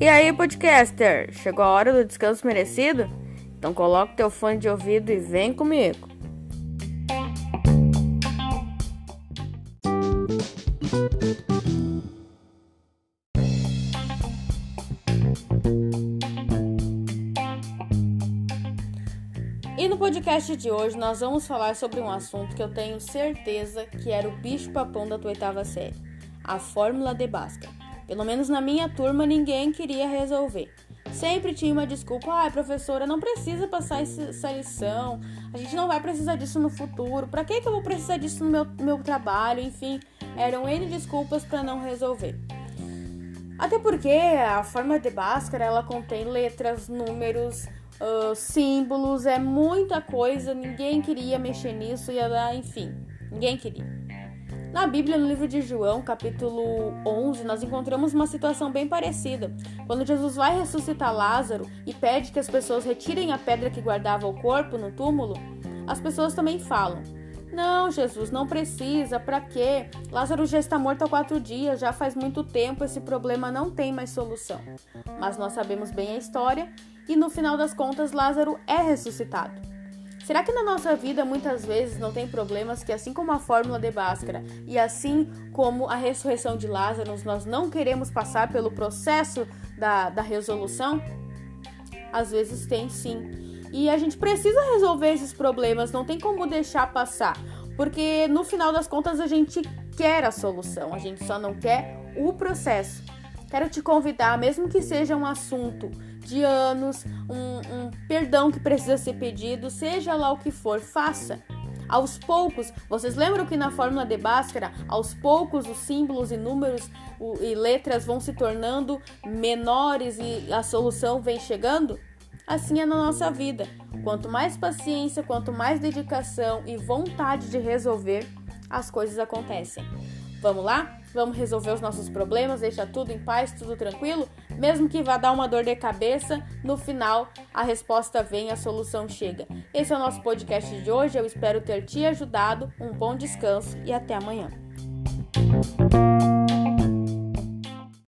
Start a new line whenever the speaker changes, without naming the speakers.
E aí, podcaster, chegou a hora do descanso merecido? Então coloca teu fone de ouvido e vem comigo. E no podcast de hoje nós vamos falar sobre um assunto que eu tenho certeza que era o bicho papão da tua oitava série, a fórmula de Bhaskara. Pelo menos na minha turma ninguém queria resolver. Sempre tinha uma desculpa, ah, professora, não precisa passar essa lição, a gente não vai precisar disso no futuro, pra que, que eu vou precisar disso no meu, meu trabalho? Enfim, eram N desculpas para não resolver. Até porque a forma de Bhaskara ela contém letras, números, uh, símbolos, é muita coisa, ninguém queria mexer nisso, ia dar, enfim, ninguém queria. Na Bíblia, no livro de João, capítulo 11, nós encontramos uma situação bem parecida. Quando Jesus vai ressuscitar Lázaro e pede que as pessoas retirem a pedra que guardava o corpo no túmulo, as pessoas também falam: Não, Jesus, não precisa, para quê? Lázaro já está morto há quatro dias, já faz muito tempo, esse problema não tem mais solução. Mas nós sabemos bem a história e no final das contas, Lázaro é ressuscitado. Será que na nossa vida muitas vezes não tem problemas que, assim como a fórmula de Bhaskara e assim como a ressurreição de Lázaro, nós não queremos passar pelo processo da, da resolução? Às vezes tem sim. E a gente precisa resolver esses problemas, não tem como deixar passar, porque no final das contas a gente quer a solução, a gente só não quer o processo. Quero te convidar, mesmo que seja um assunto de anos, um, um perdão que precisa ser pedido, seja lá o que for, faça. Aos poucos, vocês lembram que na fórmula de Bhaskara, aos poucos os símbolos e números e letras vão se tornando menores e a solução vem chegando? Assim é na nossa vida. Quanto mais paciência, quanto mais dedicação e vontade de resolver, as coisas acontecem. Vamos lá? Vamos resolver os nossos problemas, deixar tudo em paz, tudo tranquilo? Mesmo que vá dar uma dor de cabeça, no final a resposta vem, a solução chega. Esse é o nosso podcast de hoje. Eu espero ter te ajudado. Um bom descanso e até amanhã.